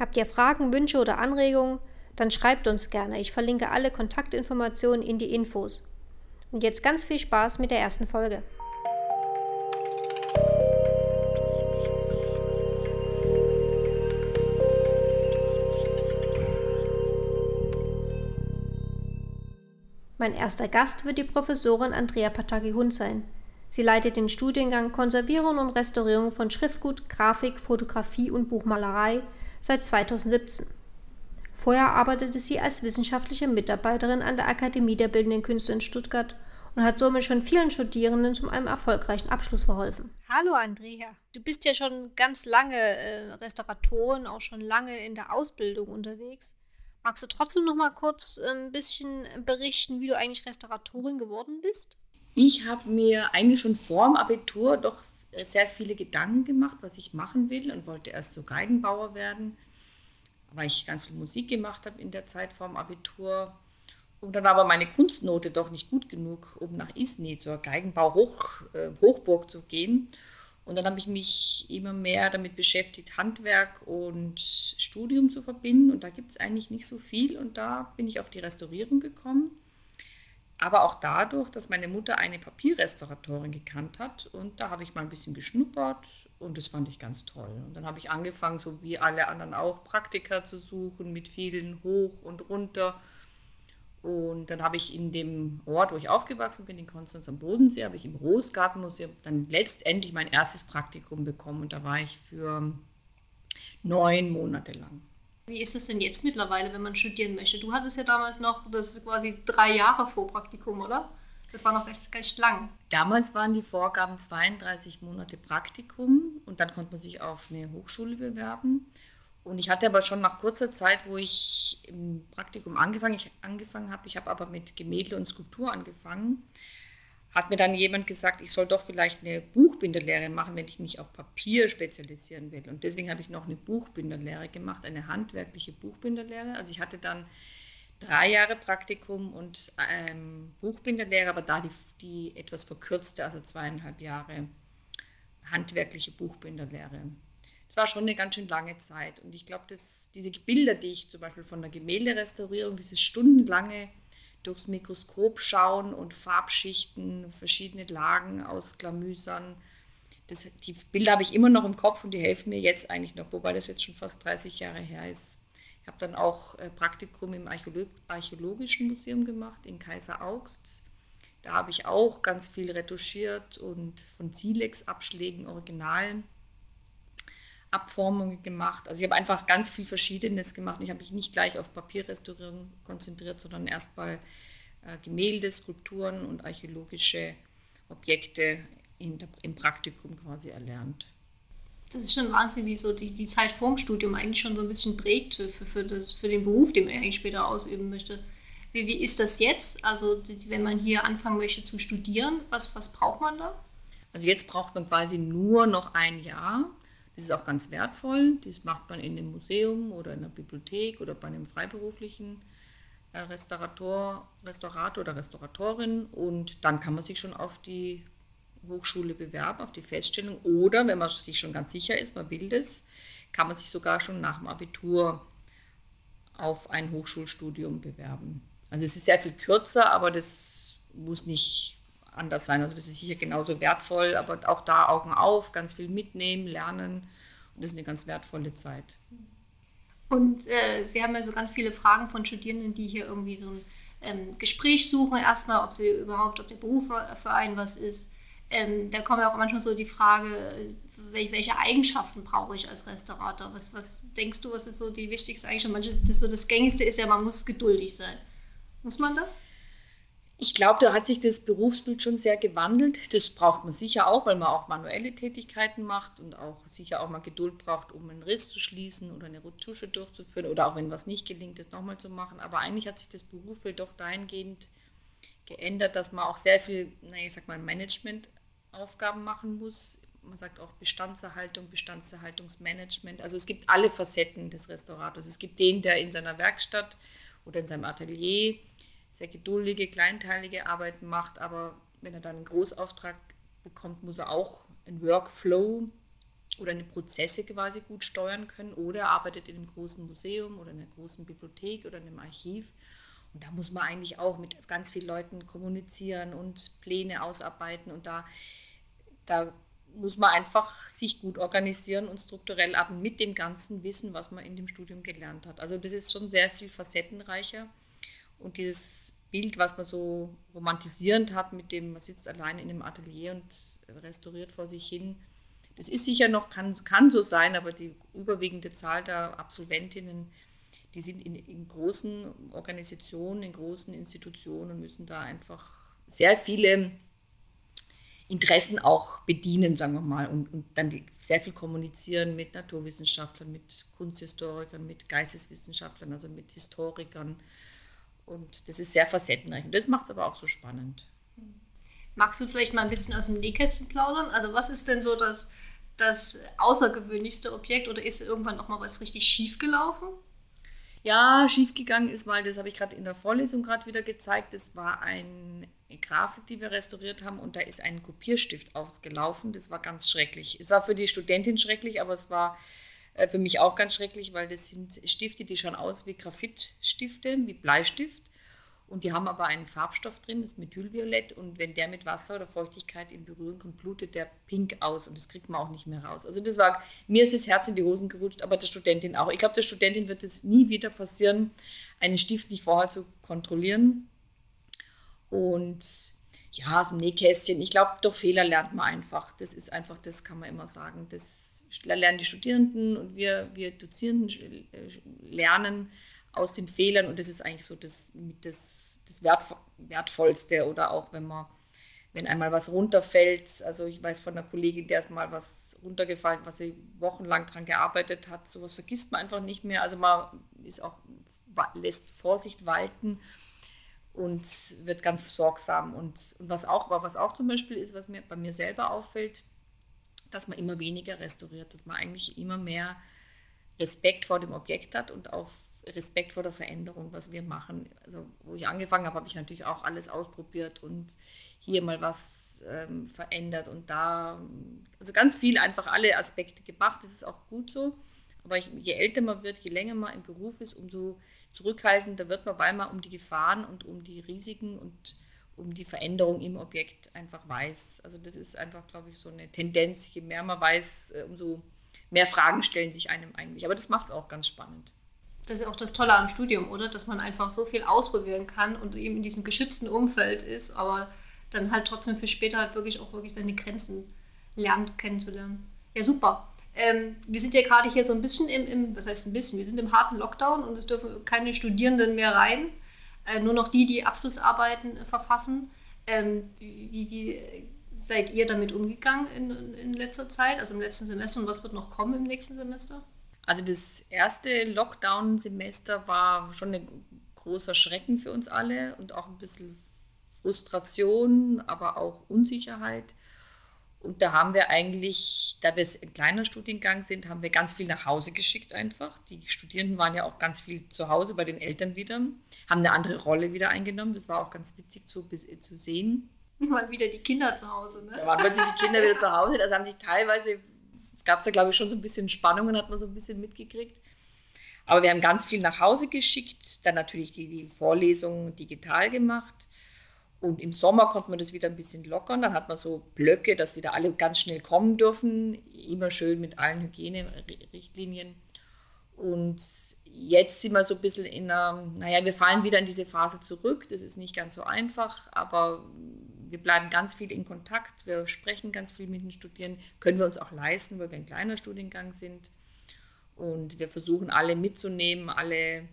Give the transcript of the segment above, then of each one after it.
Habt ihr Fragen, Wünsche oder Anregungen? Dann schreibt uns gerne. Ich verlinke alle Kontaktinformationen in die Infos. Und jetzt ganz viel Spaß mit der ersten Folge. Mein erster Gast wird die Professorin Andrea Pataki-Hund sein. Sie leitet den Studiengang Konservierung und Restaurierung von Schriftgut, Grafik, Fotografie und Buchmalerei seit 2017. Vorher arbeitete sie als wissenschaftliche Mitarbeiterin an der Akademie der Bildenden Künste in Stuttgart und hat somit schon vielen Studierenden zu einem erfolgreichen Abschluss verholfen. Hallo Andrea, du bist ja schon ganz lange äh, Restauratorin, auch schon lange in der Ausbildung unterwegs. Magst du trotzdem noch mal kurz äh, ein bisschen berichten, wie du eigentlich Restauratorin geworden bist? Ich habe mir eigentlich schon vor dem Abitur doch sehr viele Gedanken gemacht, was ich machen will und wollte erst so Geigenbauer werden, weil ich ganz viel Musik gemacht habe in der Zeit vor dem Abitur. Und dann war aber meine Kunstnote doch nicht gut genug, um nach Isny zur Geigenbau-Hochburg äh, zu gehen. Und dann habe ich mich immer mehr damit beschäftigt, Handwerk und Studium zu verbinden. Und da gibt es eigentlich nicht so viel. Und da bin ich auf die Restaurierung gekommen. Aber auch dadurch, dass meine Mutter eine Papierrestauratorin gekannt hat. Und da habe ich mal ein bisschen geschnuppert und das fand ich ganz toll. Und dann habe ich angefangen, so wie alle anderen auch, Praktika zu suchen mit vielen hoch und runter. Und dann habe ich in dem Ort, wo ich aufgewachsen bin, in Konstanz am Bodensee, habe ich im Rosgartenmuseum dann letztendlich mein erstes Praktikum bekommen. Und da war ich für neun Monate lang. Wie ist das denn jetzt mittlerweile, wenn man studieren möchte? Du hattest ja damals noch, das ist quasi drei Jahre vor Praktikum, oder? Das war noch recht, recht lang. Damals waren die Vorgaben 32 Monate Praktikum und dann konnte man sich auf eine Hochschule bewerben. Und ich hatte aber schon nach kurzer Zeit, wo ich im Praktikum angefangen, ich angefangen habe, ich habe aber mit Gemälde und Skulptur angefangen, hat mir dann jemand gesagt, ich soll doch vielleicht eine Buchbinderlehre machen, wenn ich mich auf Papier spezialisieren will. Und deswegen habe ich noch eine Buchbinderlehre gemacht, eine handwerkliche Buchbinderlehre. Also ich hatte dann drei Jahre Praktikum und ähm, Buchbinderlehre, aber da die, die etwas verkürzte, also zweieinhalb Jahre handwerkliche Buchbinderlehre. Es war schon eine ganz schön lange Zeit. Und ich glaube, dass diese Bilder, die ich zum Beispiel von der Gemälderestaurierung, dieses stundenlange durchs Mikroskop schauen und Farbschichten, verschiedene Lagen ausklamüsern, das, die Bilder habe ich immer noch im Kopf und die helfen mir jetzt eigentlich noch, wobei das jetzt schon fast 30 Jahre her ist. Ich habe dann auch äh, Praktikum im Archäolog Archäologischen Museum gemacht in Kaiser Augst. Da habe ich auch ganz viel retuschiert und von Silex-Abschlägen Originalen Abformungen gemacht. Also ich habe einfach ganz viel Verschiedenes gemacht. Ich habe mich nicht gleich auf Papierrestaurierung konzentriert, sondern erstmal äh, Gemälde, Skulpturen und archäologische Objekte in, im Praktikum quasi erlernt. Das ist schon Wahnsinn, wie so die, die Zeit vorm Studium eigentlich schon so ein bisschen prägt für, für, das, für den Beruf, den man eigentlich später ausüben möchte. Wie, wie ist das jetzt? Also wenn man hier anfangen möchte zu studieren, was, was braucht man da? Also jetzt braucht man quasi nur noch ein Jahr das ist auch ganz wertvoll. Das macht man in einem Museum oder in einer Bibliothek oder bei einem freiberuflichen äh, Restaurator, Restaurator oder Restauratorin. Und dann kann man sich schon auf die Hochschule bewerben, auf die Feststellung. Oder wenn man sich schon ganz sicher ist, man will das, kann man sich sogar schon nach dem Abitur auf ein Hochschulstudium bewerben. Also es ist sehr viel kürzer, aber das muss nicht anders sein. Also das ist sicher genauso wertvoll, aber auch da Augen auf, ganz viel mitnehmen, lernen. Und das ist eine ganz wertvolle Zeit. Und äh, wir haben ja so ganz viele Fragen von Studierenden, die hier irgendwie so ein ähm, Gespräch suchen, erstmal, ob sie überhaupt, ob der Beruf für einen was ist. Ähm, da kommt ja auch manchmal so die Frage, welche Eigenschaften brauche ich als Restaurator? Was, was denkst du, was ist so die wichtigste Eigenschaft? Manche, das, so das Gängigste ist ja, man muss geduldig sein. Muss man das? Ich glaube, da hat sich das Berufsbild schon sehr gewandelt. Das braucht man sicher auch, weil man auch manuelle Tätigkeiten macht und auch sicher auch mal Geduld braucht, um einen Riss zu schließen oder eine Retusche durchzuführen oder auch wenn was nicht gelingt, das nochmal zu machen. Aber eigentlich hat sich das Berufsbild doch dahingehend geändert, dass man auch sehr viel, naja, ich sag mal, Managementaufgaben machen muss. Man sagt auch Bestandserhaltung, Bestandserhaltungsmanagement. Also es gibt alle Facetten des Restaurators. Es gibt den, der in seiner Werkstatt oder in seinem Atelier sehr geduldige, kleinteilige Arbeiten macht, aber wenn er dann einen Großauftrag bekommt, muss er auch einen Workflow oder eine Prozesse quasi gut steuern können oder er arbeitet in einem großen Museum oder in einer großen Bibliothek oder in einem Archiv. Und da muss man eigentlich auch mit ganz vielen Leuten kommunizieren und Pläne ausarbeiten und da, da muss man einfach sich gut organisieren und strukturell ab mit dem ganzen Wissen, was man in dem Studium gelernt hat. Also das ist schon sehr viel facettenreicher und dieses Bild, was man so romantisierend hat, mit dem man sitzt allein in einem Atelier und restauriert vor sich hin, das ist sicher noch, kann, kann so sein, aber die überwiegende Zahl der Absolventinnen, die sind in, in großen Organisationen, in großen Institutionen und müssen da einfach sehr viele Interessen auch bedienen, sagen wir mal, und, und dann sehr viel kommunizieren mit Naturwissenschaftlern, mit Kunsthistorikern, mit Geisteswissenschaftlern, also mit Historikern. Und das ist sehr facettenreich. Und das macht es aber auch so spannend. Magst du vielleicht mal ein bisschen aus dem Nähkästchen plaudern? Also was ist denn so das, das außergewöhnlichste Objekt oder ist irgendwann noch mal was richtig schief gelaufen? Ja, schiefgegangen ist mal, das habe ich gerade in der Vorlesung gerade wieder gezeigt, das war eine Grafik, die wir restauriert haben und da ist ein Kopierstift ausgelaufen. Das war ganz schrecklich. Es war für die Studentin schrecklich, aber es war für mich auch ganz schrecklich, weil das sind Stifte, die schauen aus wie Graphitstifte, wie Bleistift. Und die haben aber einen Farbstoff drin, das Methylviolett. Und wenn der mit Wasser oder Feuchtigkeit in Berührung kommt, blutet der pink aus. Und das kriegt man auch nicht mehr raus. Also das war, mir ist das Herz in die Hosen gerutscht, aber der Studentin auch. Ich glaube, der Studentin wird es nie wieder passieren, einen Stift nicht vorher zu kontrollieren. Und ja, so ein Nähkästchen. Ich glaube, durch Fehler lernt man einfach. Das ist einfach, das kann man immer sagen. Das lernen die Studierenden und wir, wir Dozierenden lernen aus den Fehlern und das ist eigentlich so das, das, das Wertvollste oder auch wenn man, wenn einmal was runterfällt, also ich weiß von einer Kollegin, der ist mal was runtergefallen, was sie wochenlang daran gearbeitet hat, sowas vergisst man einfach nicht mehr, also man ist auch, lässt Vorsicht walten und wird ganz sorgsam und, und was auch, was auch zum Beispiel ist, was mir bei mir selber auffällt, dass man immer weniger restauriert, dass man eigentlich immer mehr Respekt vor dem Objekt hat und auch Respekt vor der Veränderung, was wir machen. Also wo ich angefangen habe, habe ich natürlich auch alles ausprobiert und hier mal was ähm, verändert und da, also ganz viel einfach alle Aspekte gemacht. Das ist auch gut so. Aber ich, je älter man wird, je länger man im Beruf ist, umso zurückhaltender wird man, weil man um die Gefahren und um die Risiken und um die Veränderung im Objekt einfach weiß. Also das ist einfach, glaube ich, so eine Tendenz. Je mehr man weiß, äh, umso mehr Fragen stellen sich einem eigentlich. Aber das macht es auch ganz spannend das ist auch das Tolle am Studium, oder? Dass man einfach so viel ausprobieren kann und eben in diesem geschützten Umfeld ist, aber dann halt trotzdem für später halt wirklich auch wirklich seine Grenzen lernt, kennenzulernen. Ja, super. Ähm, wir sind ja gerade hier so ein bisschen im, im, was heißt ein bisschen, wir sind im harten Lockdown und es dürfen keine Studierenden mehr rein, äh, nur noch die, die Abschlussarbeiten äh, verfassen. Ähm, wie, wie, seid ihr damit umgegangen in, in letzter Zeit, also im letzten Semester und was wird noch kommen im nächsten Semester? Also das erste Lockdown-Semester war schon ein großer Schrecken für uns alle und auch ein bisschen Frustration, aber auch Unsicherheit. Und da haben wir eigentlich, da wir ein kleiner Studiengang sind, haben wir ganz viel nach Hause geschickt einfach. Die Studierenden waren ja auch ganz viel zu Hause bei den Eltern wieder, haben eine andere Rolle wieder eingenommen. Das war auch ganz witzig zu, zu sehen. Mal wieder die Kinder zu Hause, ne? Da waren plötzlich die Kinder wieder zu Hause. Das haben sich teilweise gab es da, glaube ich, schon so ein bisschen Spannungen, hat man so ein bisschen mitgekriegt. Aber wir haben ganz viel nach Hause geschickt, dann natürlich die, die Vorlesungen digital gemacht. Und im Sommer konnte man das wieder ein bisschen lockern. Dann hat man so Blöcke, dass wieder alle ganz schnell kommen dürfen. Immer schön mit allen Hygienerichtlinien. Und jetzt sind wir so ein bisschen in einer, naja, wir fallen wieder in diese Phase zurück. Das ist nicht ganz so einfach, aber wir bleiben ganz viel in Kontakt, wir sprechen ganz viel mit den Studierenden, können wir uns auch leisten, weil wir ein kleiner Studiengang sind. Und wir versuchen alle mitzunehmen, alle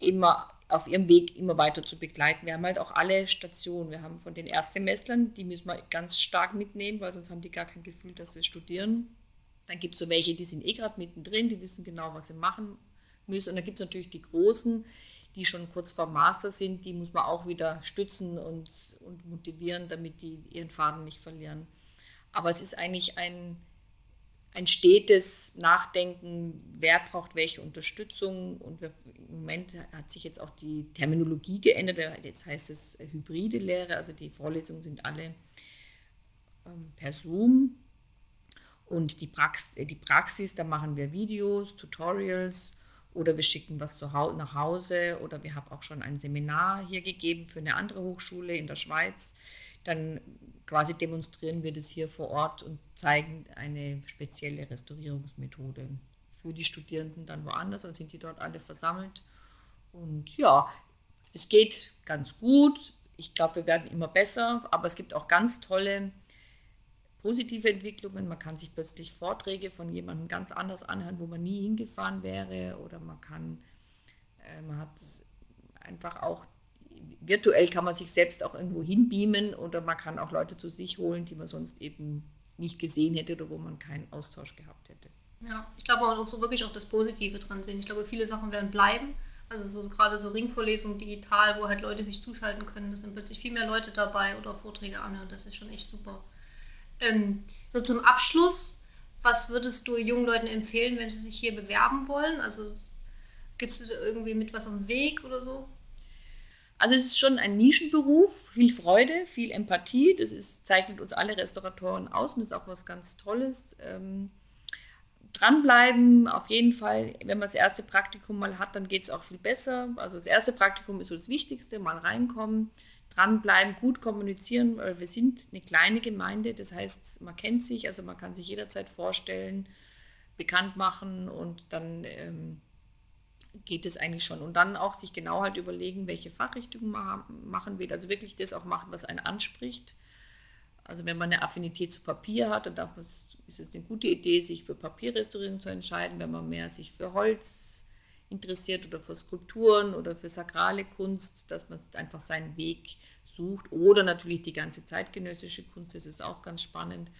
immer auf ihrem Weg immer weiter zu begleiten. Wir haben halt auch alle Stationen. Wir haben von den Erstsemestern, die müssen wir ganz stark mitnehmen, weil sonst haben die gar kein Gefühl, dass sie studieren. Dann gibt es so welche, die sind eh gerade mittendrin, die wissen genau, was sie machen müssen. Und dann gibt es natürlich die Großen, die schon kurz vor Master sind, die muss man auch wieder stützen und, und motivieren, damit die ihren Faden nicht verlieren. Aber es ist eigentlich ein, ein stetes Nachdenken, wer braucht welche Unterstützung. Und wir, im Moment hat sich jetzt auch die Terminologie geändert. Jetzt heißt es hybride Lehre, also die Vorlesungen sind alle ähm, per Zoom. Und die, Prax die Praxis, da machen wir Videos, Tutorials oder wir schicken was zu Hause, nach Hause oder wir haben auch schon ein Seminar hier gegeben für eine andere Hochschule in der Schweiz. Dann quasi demonstrieren wir das hier vor Ort und zeigen eine spezielle Restaurierungsmethode für die Studierenden dann woanders. Dann sind die dort alle versammelt. Und ja, es geht ganz gut. Ich glaube, wir werden immer besser, aber es gibt auch ganz tolle positive Entwicklungen. Man kann sich plötzlich Vorträge von jemandem ganz anders anhören, wo man nie hingefahren wäre. Oder man kann, äh, man hat einfach auch, virtuell kann man sich selbst auch irgendwo hinbeamen oder man kann auch Leute zu sich holen, die man sonst eben nicht gesehen hätte oder wo man keinen Austausch gehabt hätte. Ja, ich glaube auch so wirklich auch das Positive dran sehen. Ich glaube, viele Sachen werden bleiben. Also so, gerade so Ringvorlesungen digital, wo halt Leute sich zuschalten können. Da sind plötzlich viel mehr Leute dabei oder Vorträge anhören. Das ist schon echt super. Ähm, so zum Abschluss, was würdest du jungen Leuten empfehlen, wenn sie sich hier bewerben wollen? Also gibst du irgendwie mit was am Weg oder so? Also es ist schon ein Nischenberuf, viel Freude, viel Empathie. Das ist, zeichnet uns alle Restauratoren aus und ist auch was ganz Tolles. Ähm, dranbleiben, auf jeden Fall. Wenn man das erste Praktikum mal hat, dann geht es auch viel besser. Also das erste Praktikum ist so das Wichtigste, mal reinkommen, dranbleiben, gut kommunizieren, weil wir sind eine kleine Gemeinde, das heißt, man kennt sich, also man kann sich jederzeit vorstellen, bekannt machen und dann ähm, geht es eigentlich schon. Und dann auch sich genau halt überlegen, welche Fachrichtung man machen will, also wirklich das auch machen, was einen anspricht. Also wenn man eine Affinität zu Papier hat, dann man, ist es eine gute Idee, sich für Papierrestaurierung zu entscheiden. Wenn man mehr sich für Holz interessiert oder für Skulpturen oder für sakrale Kunst, dass man einfach seinen Weg sucht. Oder natürlich die ganze zeitgenössische Kunst, das ist auch ganz spannend.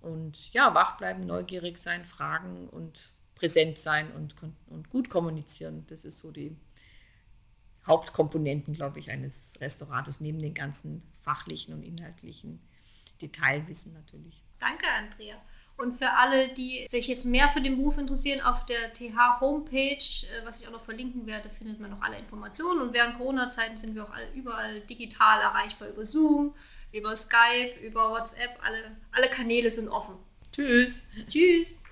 Und ja, wach bleiben, neugierig sein, fragen und präsent sein und, und gut kommunizieren. Das ist so die Hauptkomponenten, glaube ich, eines Restaurators, neben den ganzen fachlichen und inhaltlichen Detailwissen natürlich. Danke, Andrea. Und für alle, die sich jetzt mehr für den Beruf interessieren, auf der TH-Homepage, äh, was ich auch noch verlinken werde, findet man noch alle Informationen. Und während Corona-Zeiten sind wir auch überall digital erreichbar über Zoom, über Skype, über WhatsApp. Alle, alle Kanäle sind offen. Tschüss. Tschüss.